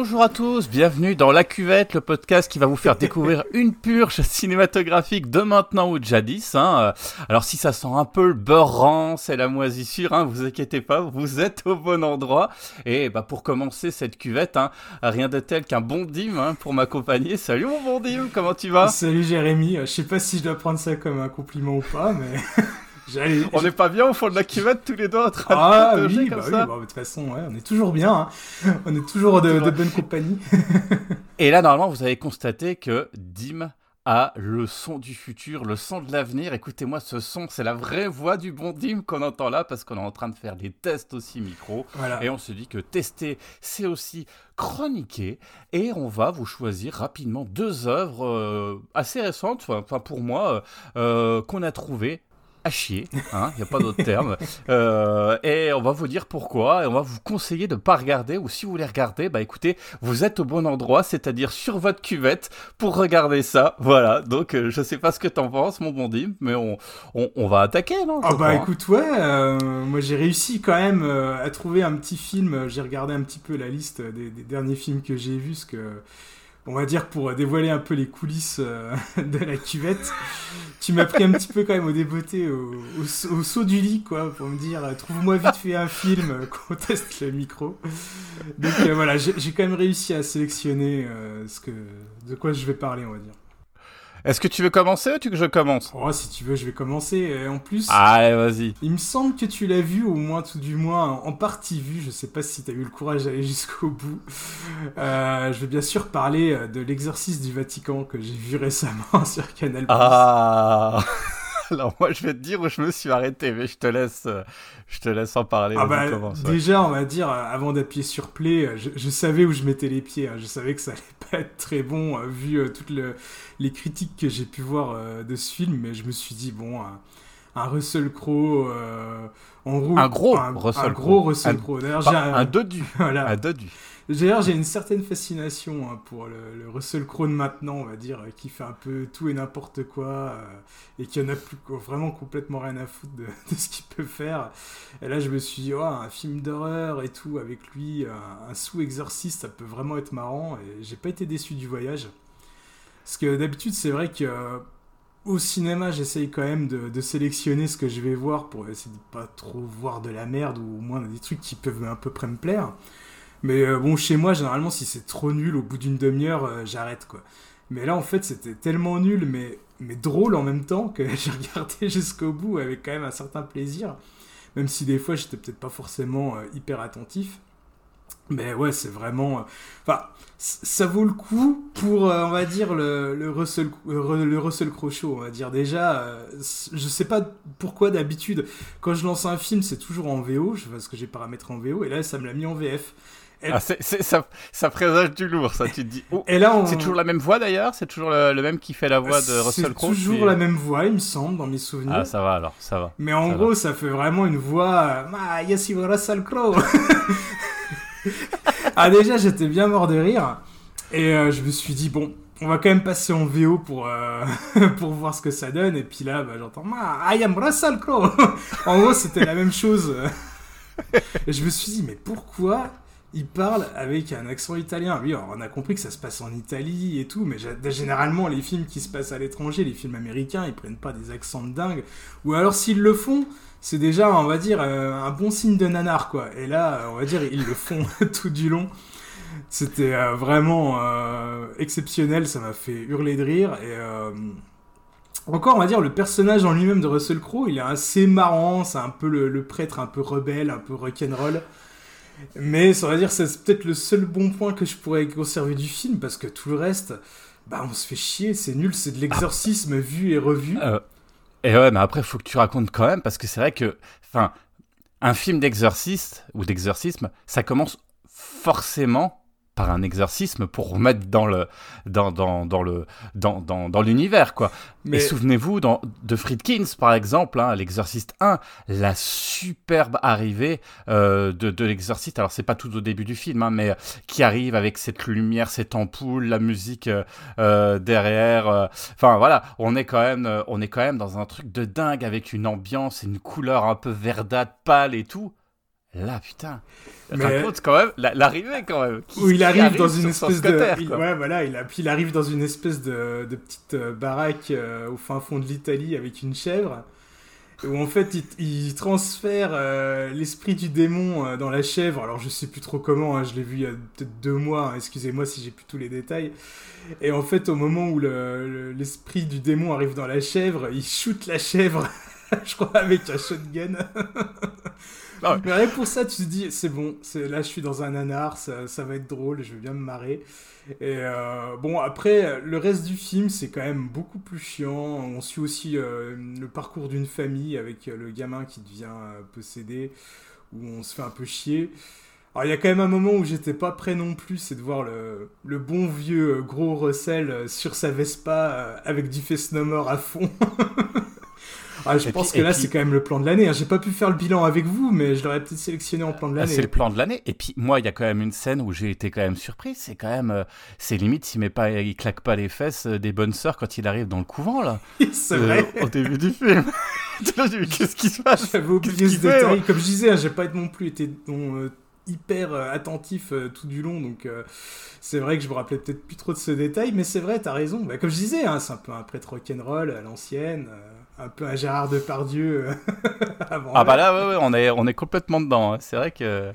Bonjour à tous, bienvenue dans La Cuvette, le podcast qui va vous faire découvrir une purge cinématographique de maintenant ou de jadis. Hein. Alors si ça sent un peu le beurre c'est la moisissure, hein, vous inquiétez pas, vous êtes au bon endroit. Et bah, pour commencer cette cuvette, hein, rien de tel qu'un bon dim pour m'accompagner. Salut mon bon dim, comment tu vas? Salut Jérémy, je sais pas si je dois prendre ça comme un compliment ou pas, mais... On n'est pas bien au fond de la cuvette tous les deux en train ah, de oui, comme bah ça oui, bah, de toute façon, ouais, on est toujours bien. Hein. On est toujours de, de bonne compagnie. Et là, normalement, vous avez constaté que Dim a le son du futur, le son de l'avenir. Écoutez-moi, ce son, c'est la vraie voix du bon Dim qu'on entend là parce qu'on est en train de faire des tests aussi micro. Et on se dit que tester, c'est aussi chroniquer. Et on va vous choisir rapidement deux œuvres euh, assez récentes, enfin pour moi, euh, euh, qu'on a trouvées à chier, il hein, n'y a pas d'autre terme. Euh, et on va vous dire pourquoi, et on va vous conseiller de ne pas regarder, ou si vous voulez regarder, bah écoutez, vous êtes au bon endroit, c'est-à-dire sur votre cuvette pour regarder ça. Voilà, donc euh, je sais pas ce que t'en penses, mon bon Dim, mais on, on, va attaquer, non Ah bah écoute, ouais, euh, moi j'ai réussi quand même à trouver un petit film, j'ai regardé un petit peu la liste des, des derniers films que j'ai vus, ce que on va dire pour dévoiler un peu les coulisses euh, de la cuvette, tu m'as pris un petit peu quand même au débeauté, au, saut du lit, quoi, pour me dire, trouve-moi vite fait un film, euh, qu'on teste le micro. Donc euh, voilà, j'ai quand même réussi à sélectionner ce que, de quoi je vais parler, on va dire. Est-ce que tu veux commencer ou tu veux que je commence? Oh, si tu veux, je vais commencer. Et en plus, allez, vas-y. Il me semble que tu l'as vu, au moins tout du moins en partie vu. Je sais pas si tu as eu le courage d'aller jusqu'au bout. Euh, je vais bien sûr parler de l'exorcisme du Vatican que j'ai vu récemment sur Canal+. Ah Alors moi je vais te dire où je me suis arrêté, mais je te laisse, euh, je te laisse en parler. Ah bah, déjà on va dire, avant d'appuyer sur play, je, savais où je mettais les pieds. Hein. Je savais que ça allait pas être très bon vu toutes les critiques que j'ai pu voir de ce film, mais je me suis dit bon, un, Russell Crowe en roue, un gros un, Russell un gros Russell Crowe. D'ailleurs, un, un dodu. voilà. Un dodu. D'ailleurs, j'ai une certaine fascination hein, pour le, Russell Crowe maintenant, on va dire, qui fait un peu tout et n'importe quoi, euh, et qui en a plus, vraiment complètement rien à foutre de, ce qu'il peut faire. Et là, je me suis dit, un film d'horreur et tout, avec lui, un, sous-exorciste, ça peut vraiment être marrant, et j'ai pas été déçu du voyage. Parce que d'habitude, c'est vrai que au cinéma, j'essaye quand même de, sélectionner ce que je vais voir pour essayer de pas trop voir de la merde ou au moins des trucs qui peuvent à peu près me plaire. Mais euh, bon, chez moi, généralement, si c'est trop nul, au bout d'une demi-heure, euh, j'arrête, quoi. Mais là, en fait, c'était tellement nul, mais, mais drôle en même temps, que j'ai regardé jusqu'au bout avec quand même un certain plaisir. Même si des fois, j'étais peut-être pas forcément euh, hyper attentif. Mais ouais, c'est vraiment... Enfin, ça vaut le coup pour, on va dire, le, Russell, le Russell Crowe on va dire. Déjà, je sais pas pourquoi d'habitude, quand je lance un film, c'est toujours en VO, parce que j'ai paramétré en VO, et là, ça me l'a mis en VF. Ah, ça, ça, présage du lourd, ça. Tu te dis. Oh, c'est toujours la même voix d'ailleurs? C'est toujours le, même qui fait la voix de Russell Crowe? C'est toujours la même voix, il me semble, dans mes souvenirs. Ah, ça va alors, ça va. Mais en gros, ça fait vraiment une voix. Ah, yes, Russell Crowe Ah, déjà, j'étais bien mort de rire. Et euh, je me suis dit, bon, on va quand même passer en VO pour, euh, pour voir ce que ça donne. Et puis là, bah, j'entends Ah, I am Russell Crowe En gros, c'était la même chose. et je me suis dit, mais pourquoi il parle avec un accent italien. Oui, on a compris que ça se passe en Italie et tout, mais généralement, les films qui se passent à l'étranger, les films américains, ils prennent pas des accents de dingue. Ou alors, s'ils le font, c'est déjà, on va dire, euh, un bon signe de nanar, quoi. Et là, on va dire, ils le font tout du long. C'était euh, vraiment euh, exceptionnel, ça m'a fait hurler de rire. Et encore, on va dire, le personnage en lui-même de Russell Crowe, il est assez marrant, c'est un peu le, le, prêtre un peu rebelle, un peu rock'n'roll. Mais ça va dire c'est peut-être le seul bon point que je pourrais conserver du film parce que tout le reste, bah on se fait chier, c'est nul, c'est de l'exorcisme vu et revu. Euh, et ouais, mais après faut que tu racontes quand même parce que c'est vrai que, enfin, un film d'exorciste ou d'exorcisme, ça commence forcément par un exorcisme pour remettre dans le dans, dans, dans le dans, dans, dans l'univers quoi. Mais souvenez-vous de Friedkins par exemple, hein, l'exorciste 1, la superbe arrivée euh, de, de l'exorciste. Alors c'est pas tout au début du film, hein, mais qui arrive avec cette lumière, cette ampoule, la musique euh, euh derrière. Euh, enfin voilà, on est quand même on est quand même dans un truc de dingue avec une ambiance, une couleur un peu verdâtre, pâle et tout. Là, putain. Raconte quand même l'arrivée quand même. où il arrive, dans une espèce de. ouais, voilà. Il, a... Puis il arrive dans une espèce de, de petite euh, baraque euh, au fin fond de l'Italie avec une chèvre. Où en fait il, transfère euh, l'esprit du démon dans la chèvre. Alors je sais plus trop comment, hein, je l'ai vu il y a peut-être deux mois. Hein, excusez-moi si j'ai plus tous les détails. Et en fait, au moment où l'esprit du démon arrive dans la chèvre, il shoot la chèvre, je crois, avec un shotgun. Ah Mais rien pour ça, tu te dis, c'est bon, là je suis dans un nanar, ça, va être drôle, je vais bien me marrer. Et euh, bon, après, le reste du film, c'est quand même beaucoup plus chiant. On suit aussi euh, le parcours d'une famille avec euh, le gamin qui devient possédé, où on se fait un peu chier. Alors, il y a quand même un moment où j'étais pas prêt non plus, c'est de voir le, bon vieux gros Russell sur sa Vespa avec du Face No à fond. Ah, je pense que là, c'est quand même le plan de l'année. Hein. J'ai pas pu faire le bilan avec vous, mais je l'aurais peut-être sélectionné en plan de ah, l'année. c'est le plan de l'année. Et puis, moi, il y a quand même une scène où j'ai été quand même surpris. C'est quand même. Euh, c'est limite s'il met pas, il claque pas les fesses euh, des bonnes sœurs quand il arrive dans le couvent, là. c'est vrai. Euh, au début du film. Qu'est-ce qui se passe? J'avais oublié ce détail. Comme je disais, hein, j'ai pas non plus été hyper attentif tout du long, donc c'est vrai que je me rappelais peut-être plus trop de ce détail, mais c'est vrai, t'as raison. Bah, comme je disais, hein, c'est un peu un prêtre rock'n'roll à l'ancienne un peu un Gérard Depardieu euh, avant. Ah bah là, ouais, ouais, on, est, on est complètement dedans. Hein. C'est vrai que.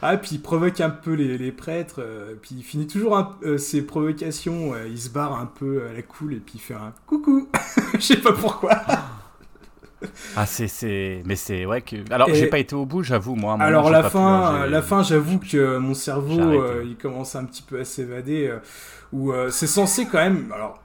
Ah, puis il provoque un peu les, les prêtres, euh, puis il finit toujours euh, ses provocations, il se barre un peu à la cool, et puis il fait un coucou Je sais pas pourquoi Ah, c'est. Mais c'est. Ouais, que. Alors, j'ai pas été au bout, j'avoue, moi. Alors, la fin, la fin, j'avoue que mon cerveau, il commence un petit peu à s'évader, où c'est censé quand même. Alors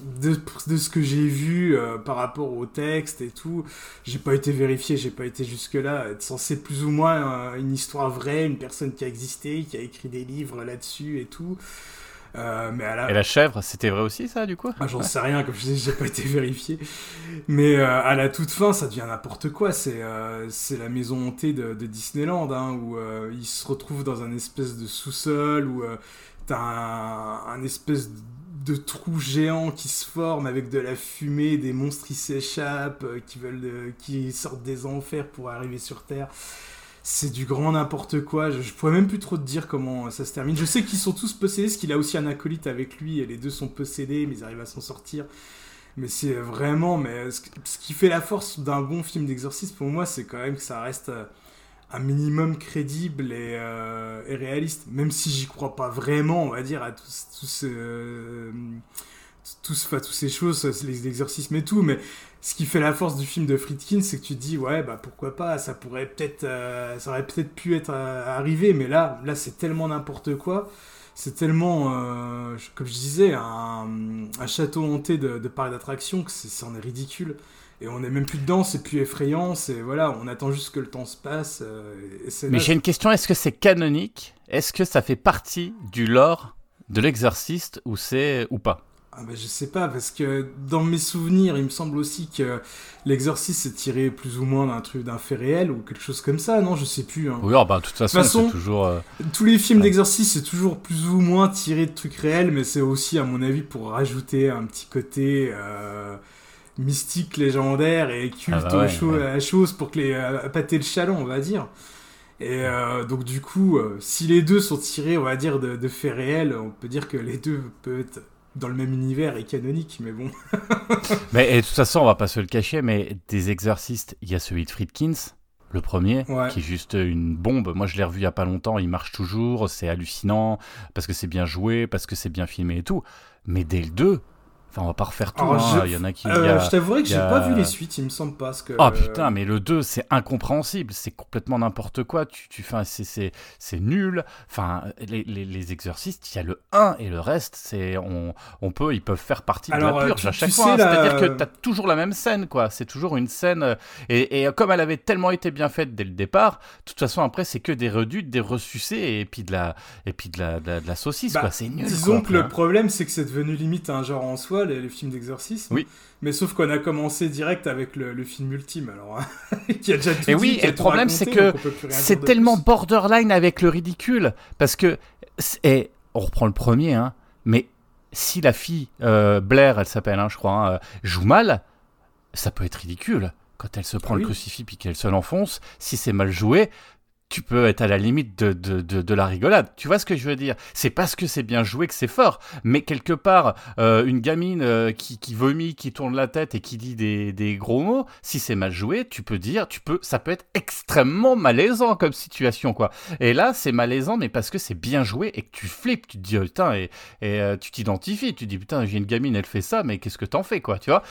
de, de, ce que j'ai vu euh, par rapport au texte et tout, j'ai pas été vérifié, j'ai pas été jusque-là. Être censé plus ou moins euh, une histoire vraie, une personne qui a existé, qui a écrit des livres là-dessus et tout. Euh, mais à la... Et la chèvre, c'était vrai aussi ça du coup? Ah, J'en sais rien, comme je disais, j'ai pas été vérifié. Mais à la toute fin, ça devient n'importe quoi. C'est c'est la maison hantée de, de Disneyland, hein, où il se retrouve dans un espèce de sous-sol, où t'as un, un espèce de trous géants qui se forment avec de la fumée, des monstres qui s'échappent, euh, qui veulent, euh, qui sortent des enfers pour arriver sur Terre. C'est du grand n'importe quoi. Je, pourrais même plus trop te dire comment ça se termine. Je sais qu'ils sont tous possédés, parce qu'il a aussi un acolyte avec lui, et les deux sont possédés, mais ils arrivent à s'en sortir. Mais c'est vraiment, mais ce, qui fait la force d'un bon film d'exorcisme pour moi, c'est quand même que ça reste euh, un minimum crédible euh, et, réaliste, même si j'y crois pas vraiment, on va dire, à tous, tous, euh, tous, tous ces choses, les exorcismes et tout, mais ce qui fait la force du film de Friedkin, c'est que tu te dis, ouais, bah pourquoi pas, ça pourrait peut-être, euh, ça aurait peut-être pu être arrivé, mais là, là c'est tellement n'importe quoi, c'est tellement, comme je disais, un, château hanté de, de parcs d'attractions que c'en est ridicule et on n'est même plus dedans, c'est plus effrayant, c'est voilà, on attend juste que le temps se passe. Euh, Mais j'ai une question, est-ce que c'est canonique? Est-ce que ça fait partie du lore de l'exorciste ou c'est ou pas? Ah bah, je sais pas, parce que dans mes souvenirs, il me semble aussi que l'exorciste est tiré plus ou moins d'un truc, d'un fait réel ou quelque chose comme ça, non? Je sais plus. Hein. Oui, oh, bah, de toute façon, c'est toujours. Euh, tous les films d'exorcisme, c'est toujours plus ou moins tiré de trucs réels, mais c'est aussi, à mon avis, pour rajouter un petit côté. Euh, mystique, légendaire et culte ah bah à la chose pour que les euh, pâter le chaland, on va dire. Et euh, donc du coup, euh, si les deux sont tirés, on va dire, de, faits réels, on peut dire que les deux peuvent être dans le même univers et canonique, mais bon. mais et de toute façon, on va pas se le cacher, mais des exorcistes, il y a celui de Friedkins, le premier, qui est juste une bombe. Moi, je l'ai revu il y a pas longtemps, il marche toujours, c'est hallucinant, parce que c'est bien joué, parce que c'est bien filmé et tout. Mais dès le 2, Enfin, on va pas refaire tout. Hein. Il y en a qui. Euh, je t'avouerai que j'ai pas vu les suites, il me semble pas. Que... Oh putain, mais le 2, c'est incompréhensible. C'est complètement n'importe quoi. Tu, tu c'est, c'est, nul. Enfin, les, les, les, exorcistes, il y a le 1 et le reste, c'est, on, on peut, ils peuvent faire partie de la purge à chaque fois. Hein. C'est-à-dire que tu as toujours la même scène, quoi. C'est toujours une scène. Euh, et, et, comme elle avait tellement été bien faite dès le départ, de toute façon, après, c'est que des redutes, des ressucés et puis de la, et puis de la, de la, saucisse, bah, quoi. C'est nul. Disons que le problème, c'est que c'est devenu limite un genre en soi les, films d'exorcisme. Oui. Mais sauf qu'on a commencé direct avec le, film ultime, alors hein, qui a déjà tout Et oui, et le problème c'est que c'est tellement borderline avec le ridicule parce que et on reprend le premier, hein, mais si la fille euh, Blair, elle s'appelle, hein, je crois, hein, euh, joue mal, ça peut être ridicule quand elle se prend ah le crucifix puis qu'elle se l'enfonce. Si c'est mal joué, tu peux être à la limite de, de, de, la rigolade. Tu vois ce que je veux dire? C'est parce que c'est bien joué que c'est fort. Mais quelque part, euh, une gamine euh, qui, qui, vomit, qui tourne la tête et qui dit des, des gros mots, si c'est mal joué, tu peux dire, tu peux, ça peut être extrêmement malaisant comme situation, quoi. Et là, c'est malaisant, mais parce que c'est bien joué et que tu flippes, tu te dis, oh, putain, et, et euh, tu t'identifies, tu te dis, putain, j'ai une gamine, elle fait ça, mais qu'est-ce que t'en fais, quoi, tu vois?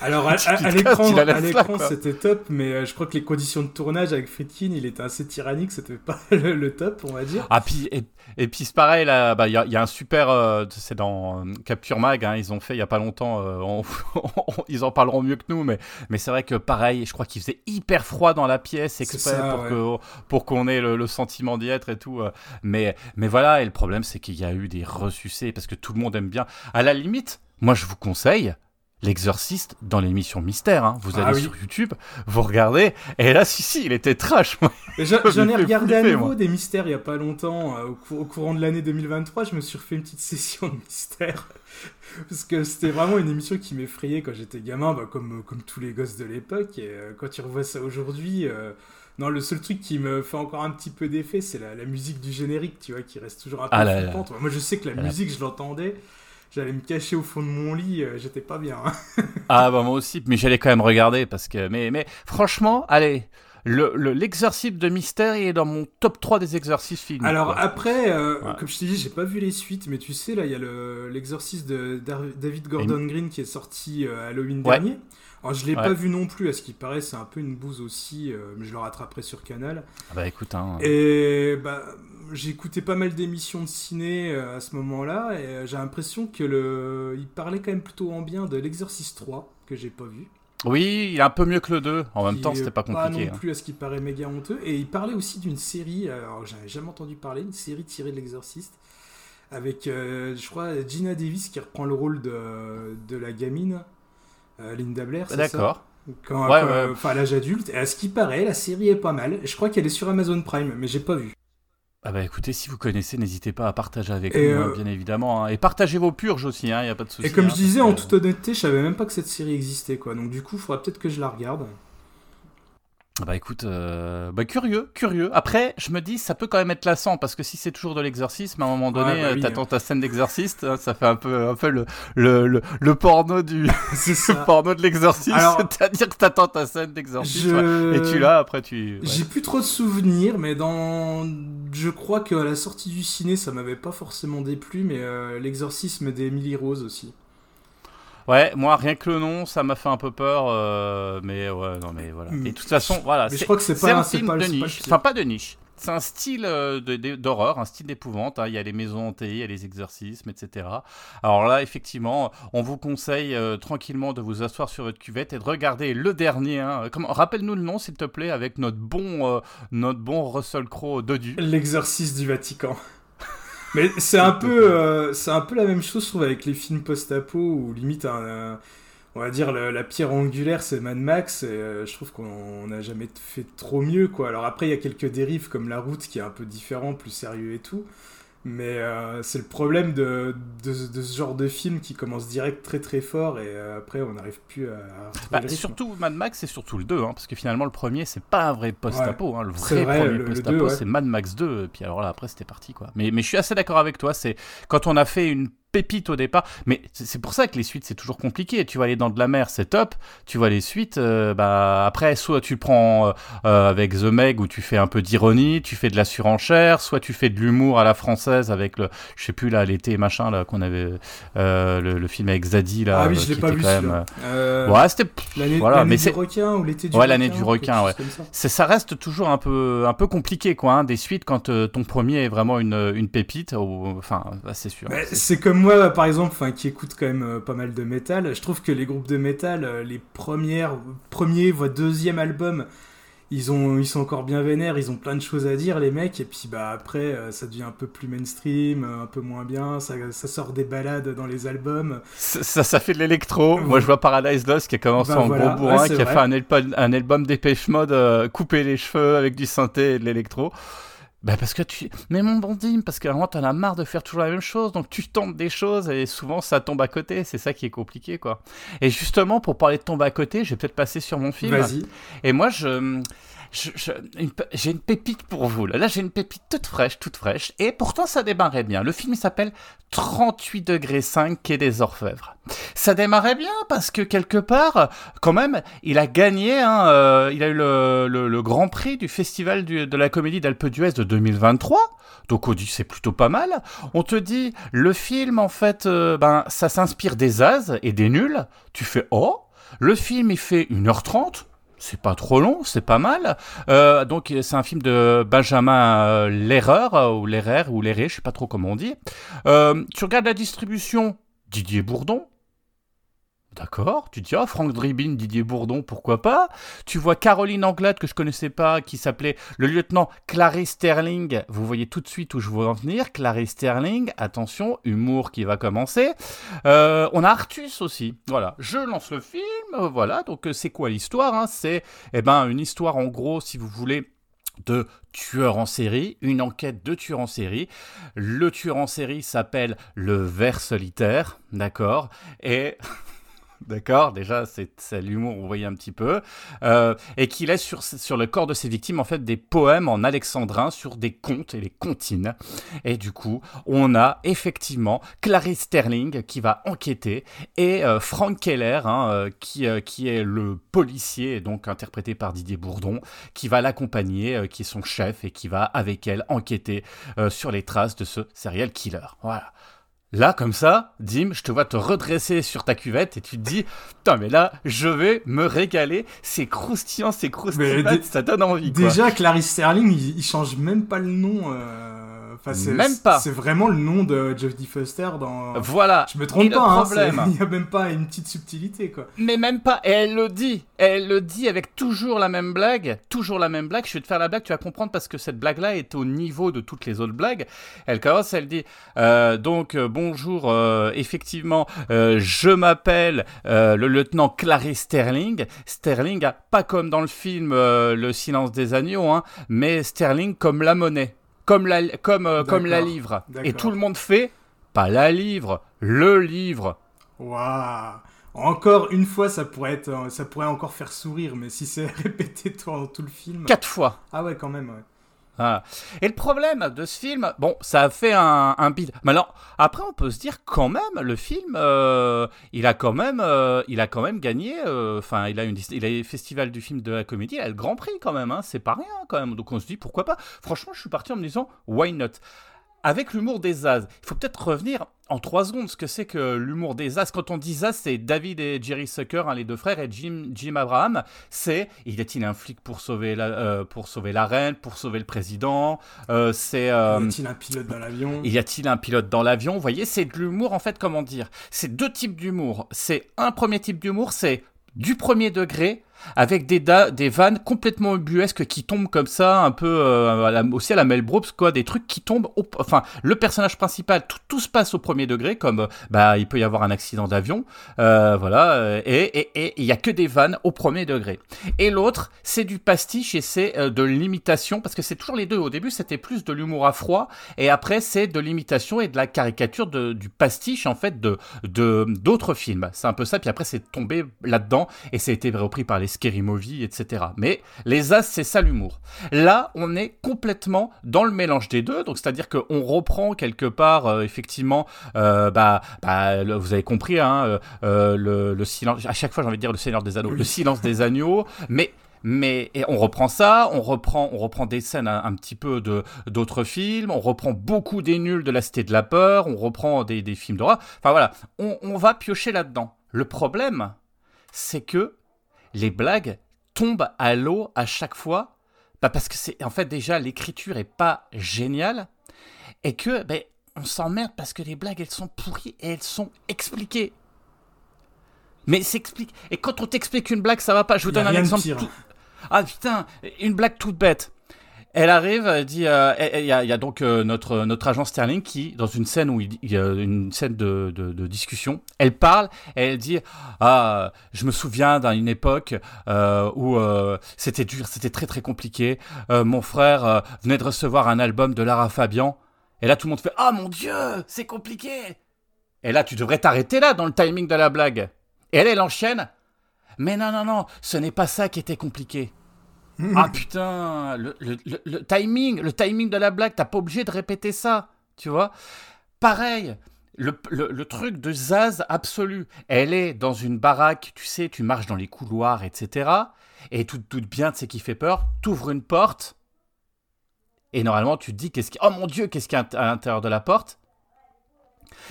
Alors, à, à l'écran, c'était top, mais je crois que les conditions de tournage avec Friedkin, il était assez tyrannique, c'était pas le, top, on va dire. Ah, puis, et, et puis c'est pareil, là, bah, il y, y, a un super, euh, c'est dans euh, Capture Mag, hein, ils ont fait il y a pas longtemps, euh, ils en parleront mieux que nous, mais, mais c'est vrai que pareil, je crois qu'il faisait hyper froid dans la pièce exprès pour pour qu'on ait le, sentiment d'y être et tout. mais, mais voilà, et le problème, c'est qu'il y a eu des ressucés parce que tout le monde aime bien. À la limite, moi, je vous conseille, L'exorciste dans l'émission Mystère. Hein. Vous ah allez sur YouTube, vous regardez, et là, si, si, il était trash. J'en ai regardé à nouveau des Mystères il y a pas longtemps. Euh, au, courant de l'année 2023, je me suis refait une petite session de Mystère. Parce que c'était vraiment une émission qui m'effrayait quand j'étais gamin, bah, comme, comme tous les gosses de l'époque. Et euh, quand tu revois ça aujourd'hui. Euh, non, le seul truc qui me fait encore un petit peu d'effet, c'est la, musique du générique, tu vois, qui reste toujours un peu ah Moi, je sais que la musique, je l'entendais j'allais me cacher au fond de mon lit, euh, j'étais pas bien. ah bah moi aussi, mais j'allais quand même regarder parce que mais mais franchement, allez, l'exercice le, de mystère il est dans mon top 3 des exercices films. Alors après, euh, comme je t'ai dit, j'ai pas vu les suites, mais tu sais, là, il y a l'exercice de David Gordon Green qui est sorti euh, Halloween dernier. Alors, je l'ai pas vu non plus, à ce qui paraît, c'est un peu une bouse aussi, mais je le rattraperai sur Canal. Ah bah écoute, hein. Et bah, écouté pas mal d'émissions de ciné euh, à ce moment-là et euh, j'ai l'impression que le il parlait quand même plutôt en bien de l'Exorciste 3 que j'ai pas vu. Oui, il est un peu mieux que le 2. En même temps, c'était pas compliqué. Pas non hein. plus à ce qui paraît méga honteux. Et il parlait aussi d'une série, alors j'avais jamais entendu parler, une série tirée de l'Exorciste, avec, euh, je crois, Gina Davis qui reprend le rôle de, de la gamine, Linda Blair. D'accord. Quand, Enfin, à l'âge adulte. Et à ce qui paraît, la série est pas mal. Je crois qu'elle est sur Amazon Prime, mais j'ai pas vu. Ah bah écoutez, si vous connaissez, n'hésitez pas à partager avec nous, hein, euh, bien évidemment. Hein. Et partagez vos purges aussi, il hein, n'y a pas de souci. Et comme je disais, en toute honnêteté, je savais même pas que cette série existait, quoi. Donc du coup, il faudra peut-être que je la regarde. Bah écoute, euh, bah curieux, curieux. Après, je me dis, ça peut quand même être lassant parce que si c'est toujours de l'exorcisme, à un moment donné, bah t'attends ta scène d'exorciste, hein, ça fait un peu, un peu le, le, le, porno du, le porno de l'exorcisme, c'est-à-dire que t'attends ta scène d'exorcisme et tu l'as. Après, tu. J'ai plus trop de souvenirs, mais dans, je crois qu'à la sortie du ciné, ça m'avait pas forcément déplu, mais euh, l'exorcisme d'Emily Rose aussi. Ouais, moi rien que le nom, ça m'a fait un peu peur, euh, mais ouais, non mais voilà. Et de toute façon, voilà. Mais je crois que c'est pas un, film de niche, enfin pas de niche. C'est un style euh, d'horreur, un style d'épouvante. Hein. Il y a les maisons hantées, il y a les exorcismes, etc. Alors là, effectivement, on vous conseille euh, tranquillement de vous asseoir sur votre cuvette et de regarder le dernier. Hein. Rappelle-nous le nom, s'il te plaît, avec notre bon, notre bon Russell Crowe dodu. L'exorcisme du Vatican. Mais c'est un peu, euh, c'est un peu la même chose, je trouve, avec les films post-apo où limite, on va dire la, pierre angulaire, c'est Mad Max. Et euh, je trouve qu'on n'a jamais fait trop mieux, quoi. Alors après, il y a quelques dérives comme La Route qui est un peu différent, plus sérieux et tout. Mais euh, c'est le problème de, de, ce genre de film qui commence direct très très fort et euh, après on n'arrive plus à. Bah, surtout Mad Max, c'est surtout le 2, hein, parce que finalement le premier c'est pas un vrai post-apo. Hein, le vrai, premier post-apo c'est Mad Max 2, et puis alors là après c'était parti quoi. Mais, mais je suis assez d'accord avec toi, c'est quand on a fait une pépite au départ. Mais c'est pour ça que les suites, c'est toujours compliqué. Tu vas aller dans de la mer, c'est top. Tu vois les suites, euh, bah, après, soit tu prends euh, euh, avec The Meg où tu fais un peu d'ironie, tu fais de la surenchère, soit tu fais de l'humour à la française avec le, je sais plus là, l'été machin là qu'on avait, le, film avec Zadie là. Ah oui, je l'ai pas vu. Même, ouais, c'était. L'année voilà, du requin ou l'été du ouais, l'année du requin, ouais. Ça. ça. reste toujours un peu, un peu compliqué quoi, hein, des suites quand ton premier est vraiment une, une pépite. Enfin, bah, c'est sûr. C'est comme moi, par exemple, enfin, qui écoute quand même euh, pas mal de métal, je trouve que les groupes de métal, euh, les premières, premiers, voire deuxième album, ils ont, ils sont encore bien vénères, ils ont plein de choses à dire, les mecs, et puis bah après, euh, ça devient un peu plus mainstream, un peu moins bien, ça, ça sort des balades dans les albums. Ça, ça, fait de l'électro. Moi, je vois Paradise Lost qui a commencé bah, en gros bourrin, qui a fait un, album, un album Dépêche Mode, couper les cheveux avec du synthé et de l'électro. Bah parce que tu... Mais mon bon Dim, parce qu'à un moment t'en as marre de faire toujours la même chose, donc tu tentes des choses et souvent ça tombe à côté, c'est ça qui est compliqué quoi. Et justement pour parler de tomber à côté, je vais peut-être passer sur mon film. Vas-y. Et moi je... j'ai une, pépite pour vous. Là, là j'ai une pépite toute fraîche, toute fraîche. Et pourtant, ça démarrait bien. Le film s'appelle 38 degrés 5 Quai des Orfèvres. Ça démarrait bien parce que quelque part, quand même, il a gagné. Hein, euh, il a eu le, grand prix du Festival de la Comédie d'Alpe d'Huez de 2023. Donc on dit c'est plutôt pas mal. On te dit le film en fait, euh, ben ça s'inspire des as et des nuls. Tu fais oh. Le film il fait 1h30 c'est pas trop long, c'est pas mal. Euh, donc c'est un film de Benjamin euh, Lerreur, euh, ou Lerreur, ou Lerré, je sais pas trop comment on dit. tu regardes la distribution, Didier Bourdon, D'accord, tu dis, ah, Franck Dribin, Didier Bourdon, pourquoi pas? Tu vois Caroline Anglade, que je connaissais pas, qui s'appelait le lieutenant Clarice Sterling. Vous voyez tout de suite où je veux en venir. Clarice Sterling, attention, humour qui va commencer. Euh, on a Artus aussi. Voilà, je lance le film. Voilà, donc euh, c'est quoi l'histoire hein? C'est eh ben, une histoire en gros, si vous voulez, de tueur en série, une enquête de tueur en série. Le tueur en série s'appelle le ver solitaire, d'accord Et d'accord Déjà, c'est l'humour, vous voyez un petit peu. Euh, et qu'il laisse sur, sur le corps de ses victimes, en fait, des poèmes en alexandrin sur des contes et les comptines. Et du coup, on a effectivement Clarice Sterling qui va enquêter et euh, Frank Keller, hein, euh, qui, qui est le policier, donc interprété par Didier Bourdon, qui va l'accompagner, qui est son chef et qui va avec elle enquêter sur les traces de ce serial killer. Voilà. Là, comme ça, Dim, je te vois te redresser sur ta cuvette et tu te dis, putain, mais là, je vais me régaler. C'est croustillant, c'est croustillant, ça donne envie. Déjà, Clarice Sterling, il, change même pas le nom. Euh, même pas. C'est vraiment le nom de Jodie Foster dans. Voilà. Je me trompe pas. Hein, il n'y a même pas une petite subtilité quoi. Mais même pas. Et elle le dit. Elle le dit avec toujours la même blague. Toujours la même blague. Je vais te faire la blague. Tu vas comprendre parce que cette blague-là est au niveau de toutes les autres blagues. Elle commence. Elle dit. Euh, donc euh, bonjour. Euh, effectivement, je m'appelle le lieutenant Clarice Sterling. Sterling, pas comme dans le film Le Silence des agneaux, hein, mais Sterling comme la monnaie comme la, comme, euh, comme la livre. Et tout le monde fait, pas la livre, le livre. Waouh encore une fois, ça pourrait, être, euh, ça pourrait encore faire sourire, mais si c'est répété dans tout le film. Quatre fois. Ah ouais, quand même, ouais. Et le problème de ce film, bon, ça a fait un, un bid. Mais alors, après, on peut se dire quand même, le film, euh, il a quand même, euh, il a quand même gagné. Euh, enfin, il a une, il a le festival du film de la comédie, il a le Grand Prix quand même. Hein, c'est pas rien quand même. Donc on se dit pourquoi pas. Franchement, je suis parti en me disant why not? Avec l'humour des As. Il faut peut-être revenir en trois secondes ce que c'est que l'humour des As. Quand on dit As, c'est David et Jerry Sucker, hein, les deux frères, et Jim, Jim Abraham. C'est y a-t-il un flic pour sauver la, euh, pour sauver la reine, pour sauver le président euh, C'est euh, y a-t-il un pilote dans l'avion? Y a-t-il un pilote dans l'avion? Vous voyez, c'est de l'humour en fait. Comment dire C'est deux types d'humour. C'est un premier type d'humour, c'est du premier degré avec des, des vannes complètement ubuesques qui tombent comme ça, un peu euh, aussi à la Mel Brooks, quoi, des trucs qui tombent. enfin, le personnage principal, tout, se passe au premier degré, comme bah il peut y avoir un accident d'avion, euh, voilà, et il y a que des vannes au premier degré. Et l'autre, c'est du pastiche et c'est euh, de l'imitation, parce que c'est toujours les deux. Au début, c'était plus de l'humour à froid, et après, c'est de l'imitation et de la caricature du pastiche en fait de d'autres films. C'est un peu ça. Puis après, c'est tombé là-dedans et ça a été repris par les Scary Movie, etc. Mais les As, c'est ça l'humour. Là, on est complètement dans le mélange des deux, donc c'est-à-dire qu'on reprend quelque part, euh, effectivement, euh, bah, bah vous avez compris, hein, euh, le, silence, à chaque fois j'ai envie de dire le Seigneur des Anneaux, le silence des agneaux, mais mais et on reprend ça, on reprend, on reprend des scènes un, petit peu de d'autres films, on reprend beaucoup des nuls de la Cité de la peur, on reprend des, des films d'horreur. Enfin voilà, on, on va piocher là-dedans. Le problème, c'est que les blagues tombent à l'eau à chaque fois, bah parce que c'est en fait déjà l'écriture est pas géniale et que ben on s'emmerde parce que les blagues elles sont pourries et elles sont expliquées. Mais s'explique. Et quand on t'explique une blague, ça va pas. Je vous donne un exemple. Ah putain, une blague toute bête. Elle arrive, elle dit, euh, il y, a donc euh, notre notre agent Sterling qui, dans une scène où il, y a une scène de, de, discussion, elle parle, et elle dit, ah, je me souviens d'une époque euh, où c'était dur, c'était très très compliqué. mon frère venait de recevoir un album de Lara Fabian, et là tout le monde fait, ah mon dieu, c'est compliqué. Et là tu devrais t'arrêter là dans le timing de la blague. Et elle, elle enchaîne. Mais non non non, ce n'est pas ça qui était compliqué. Ah putain, le, le, timing, le timing de la blague, t'as pas obligé de répéter ça, tu vois. Pareil, le, truc de Zaz absolu. Elle est dans une baraque, tu sais, tu marches dans les couloirs, etc. Et tout, tout bien, tu sais qui fait peur. T'ouvres une porte. Et normalement, tu te dis, qu'est-ce qui... Oh mon Dieu, qu'est-ce qu'il y a à l'intérieur de la porte?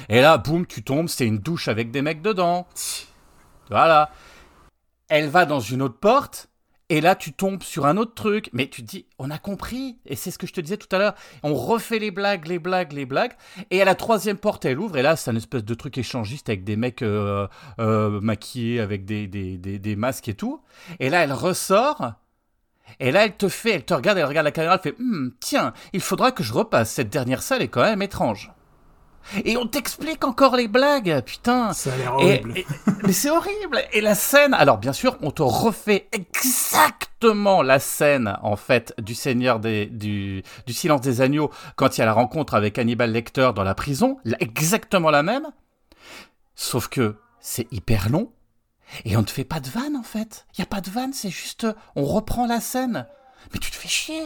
Et là, boum, tu tombes, c'est une douche avec des mecs dedans. Voilà. Elle va dans une autre porte. Et là, tu tombes sur un autre truc, mais tu te dis, on a compris. Et c'est ce que je te disais tout à l'heure. On refait les blagues, les blagues, les blagues. Et à la troisième porte, elle ouvre. Et là, c'est un espèce de truc échangiste avec des mecs euh, euh, maquillés avec des, des, des, masques et tout. Et là, elle ressort. Et là, elle te fait, elle te regarde, elle regarde la caméra, elle fait, hmm, tiens, il faudra que je repasse. Cette dernière salle est quand même étrange. Et on t'explique encore les blagues, putain. Ça a l'air horrible. mais c'est horrible. Et la scène, alors bien sûr, on te refait exactement la scène, en fait, du Seigneur des, du, du Silence des Agneaux quand il y a la rencontre avec Hannibal Lecter dans la prison. Exactement la même. Sauf que c'est hyper long. Et on ne te fait pas de vanne, en fait. Il n'y a pas de vanne, c'est juste, on reprend la scène mais tu te fais chier.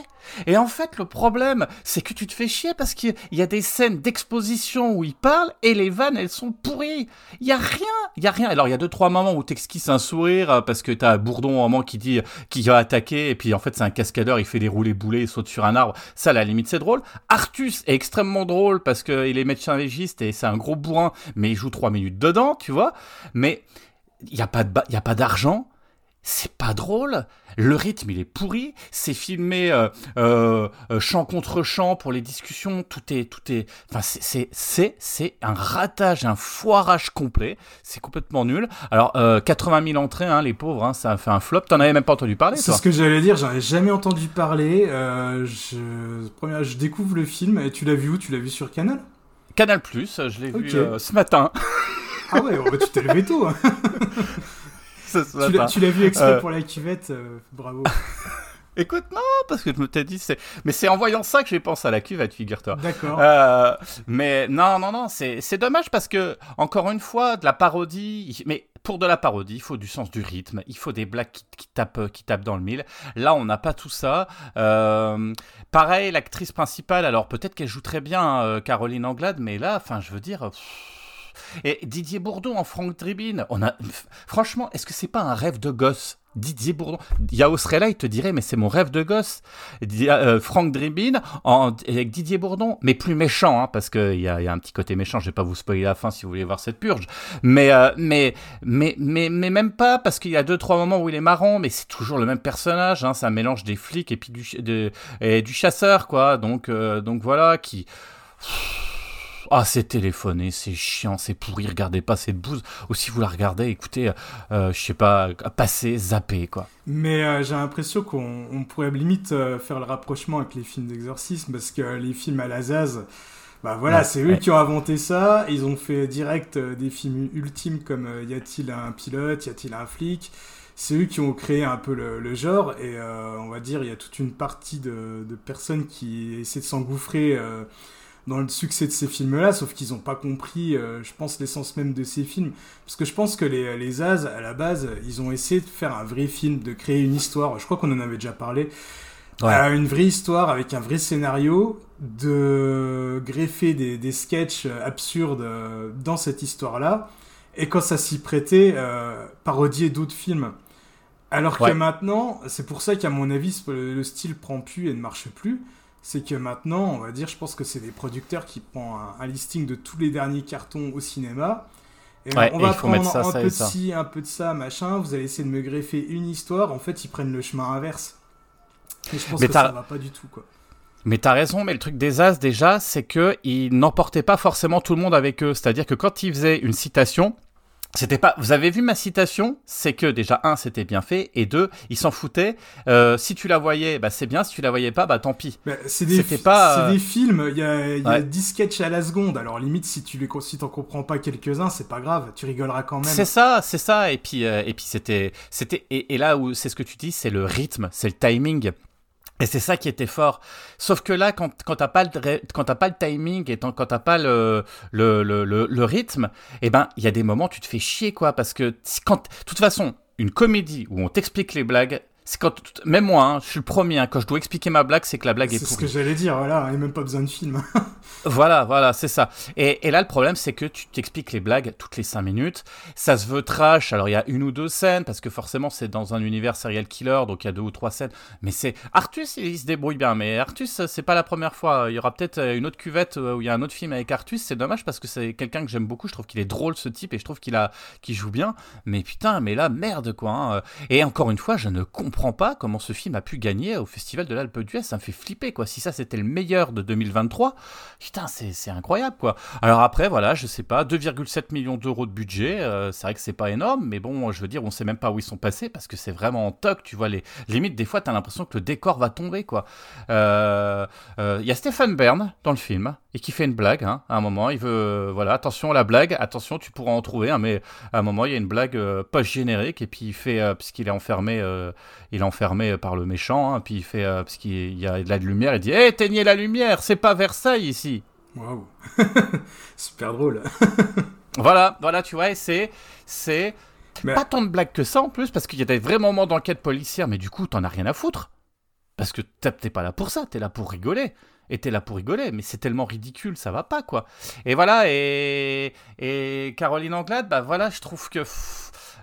Et en fait, le problème, c'est que tu te fais chier parce qu'il y a des scènes d'exposition où il parle et les vannes, elles sont pourries. Il y a rien, il y a rien. Alors, il y a deux, trois moments où t'esquisses un sourire euh, parce que t'as Bourdon un moment qui dit qu'il va attaquer et puis en fait, c'est un cascadeur, il fait des roulés boulets, il saute sur un arbre. Ça, à la limite, c'est drôle. Artus est extrêmement drôle parce qu'il est médecin légiste et c'est un gros bourrin, mais il joue trois minutes dedans, tu vois. Mais il n'y a pas d'argent c'est pas drôle. Le rythme, il est pourri. C'est filmé euh, euh, euh, chant contre chant pour les discussions. Tout est, tout est. Enfin, c'est, c'est, c'est un ratage, un foirage complet. C'est complètement nul. Alors, 80 000 entrées, hein, les pauvres, hein, ça a fait un flop. T'en avais même pas entendu parler, C'est ce que j'allais dire. J'en ai jamais entendu parler. je, première, je découvre le film. Et tu l'as vu où? Tu l'as vu sur Canal? Canal Plus. Je l'ai vu ce matin. ah ouais, bah, tu t'es levé tôt. Tu l'as vu exprès euh. pour la cuvette, euh, bravo. Écoute, non, parce que je me t'ai dit, c'est... mais c'est en voyant ça que j'ai pensé à la cuvette, figure-toi. D'accord. Euh, mais non, non, non, c'est, c'est dommage parce que, encore une fois, de la parodie, mais pour de la parodie, il faut du sens du rythme, il faut des blagues qui, tapent, qui tapent dans le mille. Là, on n'a pas tout ça. pareil, l'actrice principale, alors peut-être qu'elle joue très bien, Caroline Anglade, mais là, enfin, je veux dire. Et Didier Bourdon en Franck a... franchement, est-ce que c'est pas un rêve de gosse? Didier Bourdon. Yao là, il te dirait, mais c'est mon rêve de gosse. Euh, Franck Dribine en, avec Didier Bourdon, mais plus méchant, hein, parce qu'il y a, y a un petit côté méchant. Je vais pas vous spoiler la fin si vous voulez voir cette purge. Mais, euh, mais, mais, mais, mais, même pas, parce qu'il y a deux, trois moments où il est marrant, mais c'est toujours le même personnage. Hein, c'est un mélange des flics et puis du, de, et du chasseur, quoi. Donc, euh, donc voilà, qui. Ah, c'est téléphoné, c'est chiant, c'est pourri, regardez pas cette bouse. Ou si vous la regardez, écoutez, euh, je sais pas, passer, zapper, quoi. Mais euh, j'ai l'impression qu'on pourrait limite euh, faire le rapprochement avec les films d'exorcisme, parce que les films à la Zaz, bah voilà, c'est eux qui ont inventé ça. Ils ont fait direct des films ultimes comme Y a-t-il un pilote, Y a-t-il un flic? C'est eux qui ont créé un peu le, genre et on va dire il y a toute une partie de, de personnes qui essaient de s'engouffrer dans le succès de ces films-là, sauf qu'ils n'ont pas compris, euh, je pense, l'essence même de ces films. Parce que je pense que les, les As, à la base, ils ont essayé de faire un vrai film, de créer une histoire. Je crois qu'on en avait déjà parlé. Euh, une vraie histoire avec un vrai scénario, de greffer des, des sketchs absurdes euh, dans cette histoire-là. Et quand ça s'y prêtait, parodier d'autres films. Alors que maintenant, c'est pour ça qu'à mon avis, le style prend plus et ne marche plus c'est que maintenant, on va dire, je pense que c'est des producteurs qui prennent un, listing de tous les derniers cartons au cinéma. Et on va prendre un peu de ci, un peu de ça, machin. Vous allez essayer de me greffer une histoire. En fait, ils prennent le chemin inverse. Et je pense que ça va pas du tout, quoi. Mais t'as raison, mais le truc des As déjà, c'est qu'ils n'emportaient pas forcément tout le monde avec eux. C'est-à-dire que quand ils faisaient une citation, c'était pas. Vous avez vu ma citation? C'est que déjà un, c'était bien fait, et deux, ils s'en foutaient. Euh, si tu la voyais, bah c'est bien. Si tu la voyais pas, bah tant pis. Bah, c'est des, pas, euh, des films. Il y a, y a 10 sketchs à la seconde. Alors limite, si tu les, si t'en comprends pas quelques-uns, c'est pas grave. Tu rigoleras quand même. C'est ça, c'est ça. Et puis, euh, et puis c'était, c'était. Et, et là où c'est ce que tu dis, c'est le rythme, c'est le timing. Et c'est ça qui était fort. Sauf que là, quand, quand t'as pas le, quand pas le timing et quand t'as pas le, le, le, le, rythme, eh ben, il y a des moments, tu te fais chier, quoi, parce que quand, de toute façon, une comédie où on t'explique les blagues, c'est quand même moi, hein, je suis le premier. Hein, quand je dois expliquer ma blague, c'est que la blague est, C'est ce que j'allais dire, voilà, il n'y a même pas besoin de film. Voilà, voilà, c'est ça. Et, et là, le problème, c'est que tu t'expliques les blagues toutes les 5 minutes. Ça se veut trash. Alors, il y a une ou deux scènes, parce que forcément, c'est dans un univers serial killer, donc il y a deux ou trois scènes. Mais c'est. Artus, il, se débrouille bien. Mais Artus, c'est pas la première fois. Il y aura peut-être une autre cuvette où il y a un autre film avec Artus. C'est dommage parce que c'est quelqu'un que j'aime beaucoup. Je trouve qu'il est drôle, ce type, et je trouve qu'il a, qu'il joue bien. Mais putain, mais là, merde, quoi. hein. Et encore une fois, je ne comprends pas comment ce film a pu gagner au Festival de l'Alpe d'Huez. Ça me fait flipper, quoi. Si ça, c'était le meilleur de 2023, putain, c'est c'est incroyable, quoi. Alors après, voilà, je sais pas, 2,7 millions d'euros de budget. euh, c'est vrai que c'est pas énorme, mais bon, je veux dire, on sait même pas où ils sont passés parce que c'est vraiment en toc. Tu vois, les limites, des fois, t'as l'impression que le décor va tomber, quoi. Euh, euh, Il y a Stéphane Bern dans le film et qui fait une blague, hein, à un moment. Il veut, euh, voilà, attention à la blague, attention, tu pourras en trouver, hein, mais à un moment, il y a une blague euh, post-générique et puis il fait, euh, puisqu'il est enfermé, euh, il est enfermé par le méchant, hein, puis il fait, euh, parce qu'il y a de la lumière, il dit, hé, éteignez la lumière, c'est pas Versailles ici. Waouh. Super drôle. Voilà, voilà, tu vois, c'est, c'est Mais- pas tant de blagues que ça en plus, parce qu'il y a des vrais moments d'enquête policière, mais du coup, t'en as rien à foutre. Parce que t'es pas là pour ça, t'es là pour rigoler. Et t'es là pour rigoler, mais c'est tellement ridicule, ça va pas, quoi. Et voilà, et, et Caroline Anglade, bah voilà, je trouve que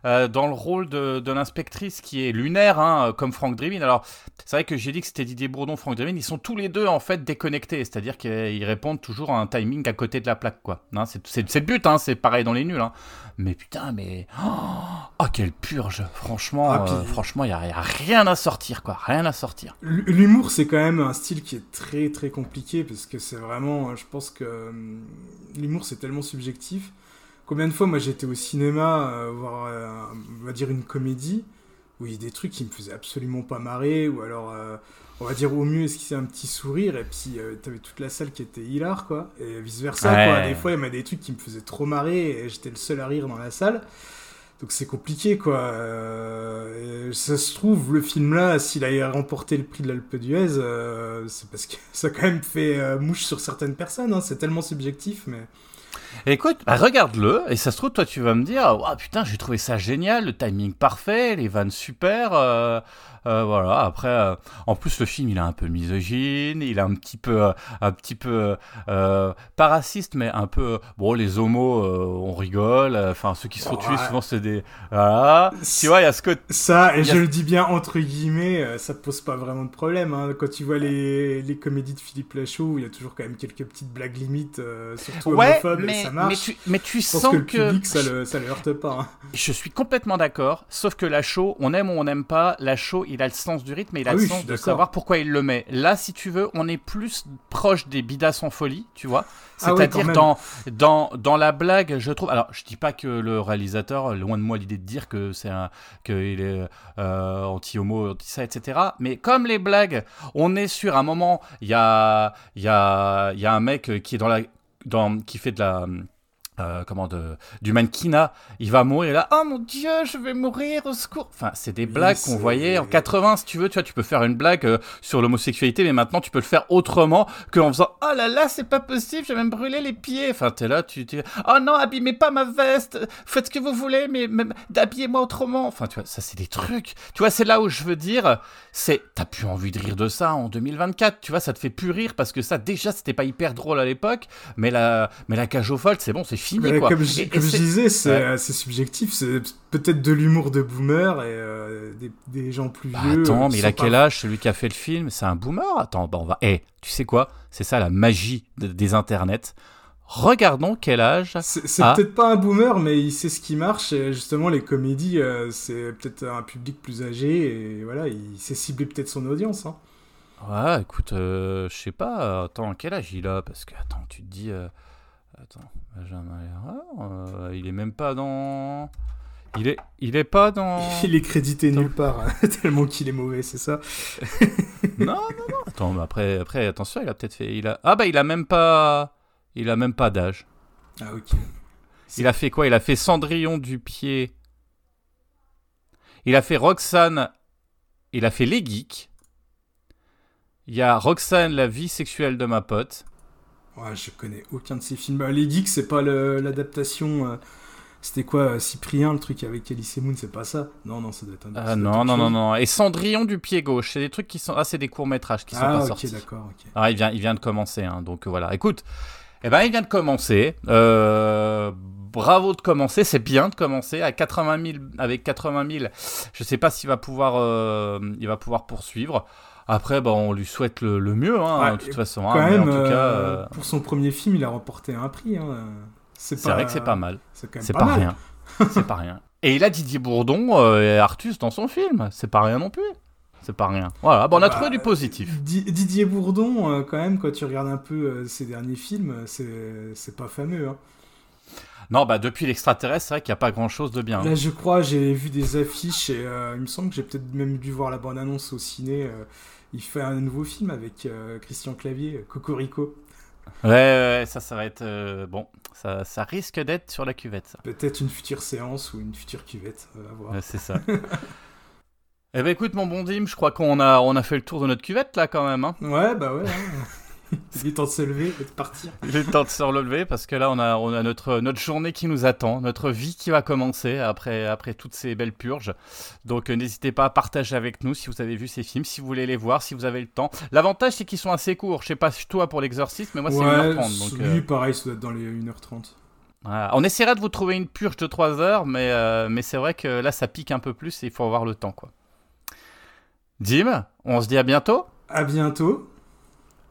euh, dans le rôle de, de l'inspectrice qui est lunaire, hein, comme Frank Drebin, alors c'est vrai que j'ai dit que c'était Didier Bourdon, Frank Drebin, ils sont tous les deux en fait déconnectés, c'est-à-dire qu'ils répondent toujours à un timing à côté de la plaque, quoi. Hein, c'est le but, hein, c'est pareil dans les nuls. Mais putain, mais. Oh, quelle purge Franchement, Ah, euh, franchement, il n'y a, a rien à sortir, quoi. Rien à sortir. L'humour, c'est quand même un style qui est très très compliqué parce que c'est vraiment, je pense que hum, l'humour c'est tellement subjectif. Combien de fois moi j'étais au cinéma euh, voir, euh, on va dire une comédie où il y a des trucs qui me faisaient absolument pas marrer ou alors euh, on va dire au mieux esquisser un petit sourire et puis t'avais toute la salle qui était hilar quoi et vice versa Ouais. quoi. Des fois il y avait des trucs qui me faisaient trop marrer et j'étais le seul à rire dans la salle. Donc c'est compliqué quoi. Euh, ça se trouve le film là, s'il a remporté le prix de l'Alpe d'Huez, euh, c'est parce que ça a quand même fait euh, mouche sur certaines personnes. hein. C'est tellement subjectif, mais Écoute, bah, regarde-le, et ça se trouve, toi, tu vas me dire, oh, putain, j'ai trouvé ça génial, le timing parfait, les vannes super, euh, euh, voilà. Après, euh, en plus, le film, il est un peu misogyne, il est un petit peu, un petit peu, pas raciste, mais un peu, bon, les homos, euh, on rigole, euh, enfin, ceux qui se font tuer, Ouais. souvent, c'est des, voilà. Tu vois, il y a ce côté, ça, et je le dis bien entre guillemets, ça pose pas vraiment de problème. hein. Quand tu vois les, les comédies de Philippe Lachaud, il y a toujours quand même quelques petites blagues limites, euh, surtout ouais, homophobes, mais, ça marche. mais tu, mais sens que le public, ça le, ça le heurte pas. hein. Je suis complètement d'accord, sauf que la show, on aime ou on n'aime pas, la show, il a le sens du rythme et il a Ah le oui, sens de savoir pourquoi il le met. Là, si tu veux, on est plus proche des bidas en folie, tu vois. Ah C'est-à-dire même. dans, dans, dans la blague, je trouve. Alors, je dis pas que le réalisateur, loin de moi l'idée de dire que c'est un, qu'il est euh, anti-homo, anti ça, etc. Mais comme les blagues, on est sur un moment, il y a, y a, il y a un mec qui est dans la, qui fait de la, euh, comment de, du mannequinat, il va mourir et là, oh mon dieu, je vais mourir, au secours. Enfin, c'est des Oui, blagues qu'on voyait en 80, si tu veux, tu vois, tu peux faire une blague euh, sur l'homosexualité, mais maintenant tu peux le faire autrement qu'en faisant, oh là là, c'est pas possible, je vais me brûler les pieds. Enfin, t'es là, tu dis, oh non, abîmez pas ma veste, faites ce que vous voulez, mais même habillez-moi autrement. Enfin, tu vois, ça c'est des trucs. Tu vois, c'est là où je veux dire, c'est, t'as plus envie de rire de ça en 2024, tu vois, ça te fait plus rire parce que ça, déjà, c'était pas hyper drôle à l'époque, mais la, mais la cage aux folles, c'est bon, c'est fini, Mais quoi. comme je, Et- et comme je c'est- disais, c'est Ouais. subjectif, c'est peut-être de l'humour de boomer et euh, des, des gens plus Bah vieux. attends, euh, mais il a quel âge celui qui a fait le film? C'est un boomer? Attends, bah on va. Eh, tu sais quoi? C'est ça la magie de- des internets. Regardons quel âge. C'est peut-être pas un boomer, mais il sait ce qui marche. Et justement, les comédies, euh, c'est peut-être un public plus âgé. Et voilà, il sait cibler peut-être son audience. hein. Ouais, écoute, euh, je sais pas. Attends, quel âge il a? Parce que, attends, tu te dis. euh, Attends, Benjamin euh, il est même pas dans. Il est, il est pas dans. Il est crédité Attends. nulle part, hein, tellement qu'il est mauvais, c'est ça. non, non, non. Attends, mais après, après, attention, il a peut-être fait. Il a... Ah bah, il a même pas. Il a même pas d'âge. Ah, ok. Il a fait quoi? Il a fait Cendrillon du pied. Il a fait Roxane. Il a fait Les Geeks. Il y a Roxane, la vie sexuelle de ma pote. Ouais, je connais aucun de ces films. Bah, les Geeks, c'est pas l'adaptation euh, C'était quoi, Cyprien, le truc avec Elise Moon, c'est pas ça? Non, non, ça doit être un. Ah, non, non, non, non. Et Cendrillon du pied gauche, c'est des trucs qui sont. Ah, c'est des courts-métrages qui sont ah, pas ok, sortis. d'accord, ok. Ah, il vient, il vient de commencer, hein, donc voilà. Écoute, eh ben, il vient de commencer. Euh, bravo de commencer, c'est bien de commencer à 80 000, avec 80 000. Je sais pas s'il va pouvoir, euh, il va pouvoir poursuivre. Après, bah, on lui souhaite le, le mieux, hein, Ouais, de toute façon. hein, Quand mais même, en tout cas, euh, euh, pour son premier film, il a remporté un prix. Hein. C'est vrai que c'est pas mal. C'est pas, rien. c'est pas rien. Et il a Didier Bourdon euh, et Artus dans son film. C'est pas rien non plus. C'est pas rien. Voilà, bon, on a Bah, trouvé du positif. Di- Didier Bourdon, quand même, quand tu regardes un peu ses derniers films, c'est c'est pas fameux. Hein. Non, bah depuis l'extraterrestre, c'est vrai qu'il n'y a pas grand chose de bien. Là, je crois, j'ai vu des affiches et euh, il me semble que j'ai peut-être même dû voir la bande-annonce au ciné. euh, il fait un nouveau film avec euh, Christian Clavier, Cocorico. Ouais, ouais, ça, ça va être. euh, bon, ça, ça risque d'être sur la cuvette, ça. Peut-être une future séance ou une future cuvette, euh, à voir. Ouais, c'est ça. eh ben écoute, mon bon Dim, je crois qu'on a, on a fait le tour de notre cuvette là quand même. Hein. Ouais, bah ouais. hein. il est temps de se lever et de partir. Il est temps de se relever parce que là, on a, on a notre, notre journée qui nous attend, notre vie qui va commencer après, après toutes ces belles purges. Donc, euh, n'hésitez pas à partager avec nous si vous avez vu ces films, si vous voulez les voir, si vous avez le temps. L'avantage, c'est qu'ils sont assez courts. Je sais pas toi pour l'exorcisme, mais moi, c'est ouais, 1h30. Donc, lui, euh, pareil, ça doit être dans les 1h30. voilà. On essaiera de vous trouver une purge de 3 heures, mais, euh, mais c'est vrai que là, ça pique un peu plus et il faut avoir le temps, quoi. Dim, on se dit à bientôt À bientôt.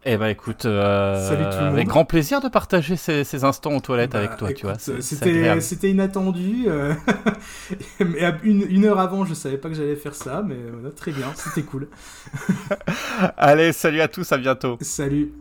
Eh ben écoute, euh, Salut tout le monde. avec grand plaisir de partager ces, ces instants aux toilettes Bah, avec toi, tu vois. C'était inattendu. euh, mais une, une heure avant, je savais pas que j'allais faire ça, mais voilà, très bien, c'était cool. Allez, salut à tous, à bientôt. Salut.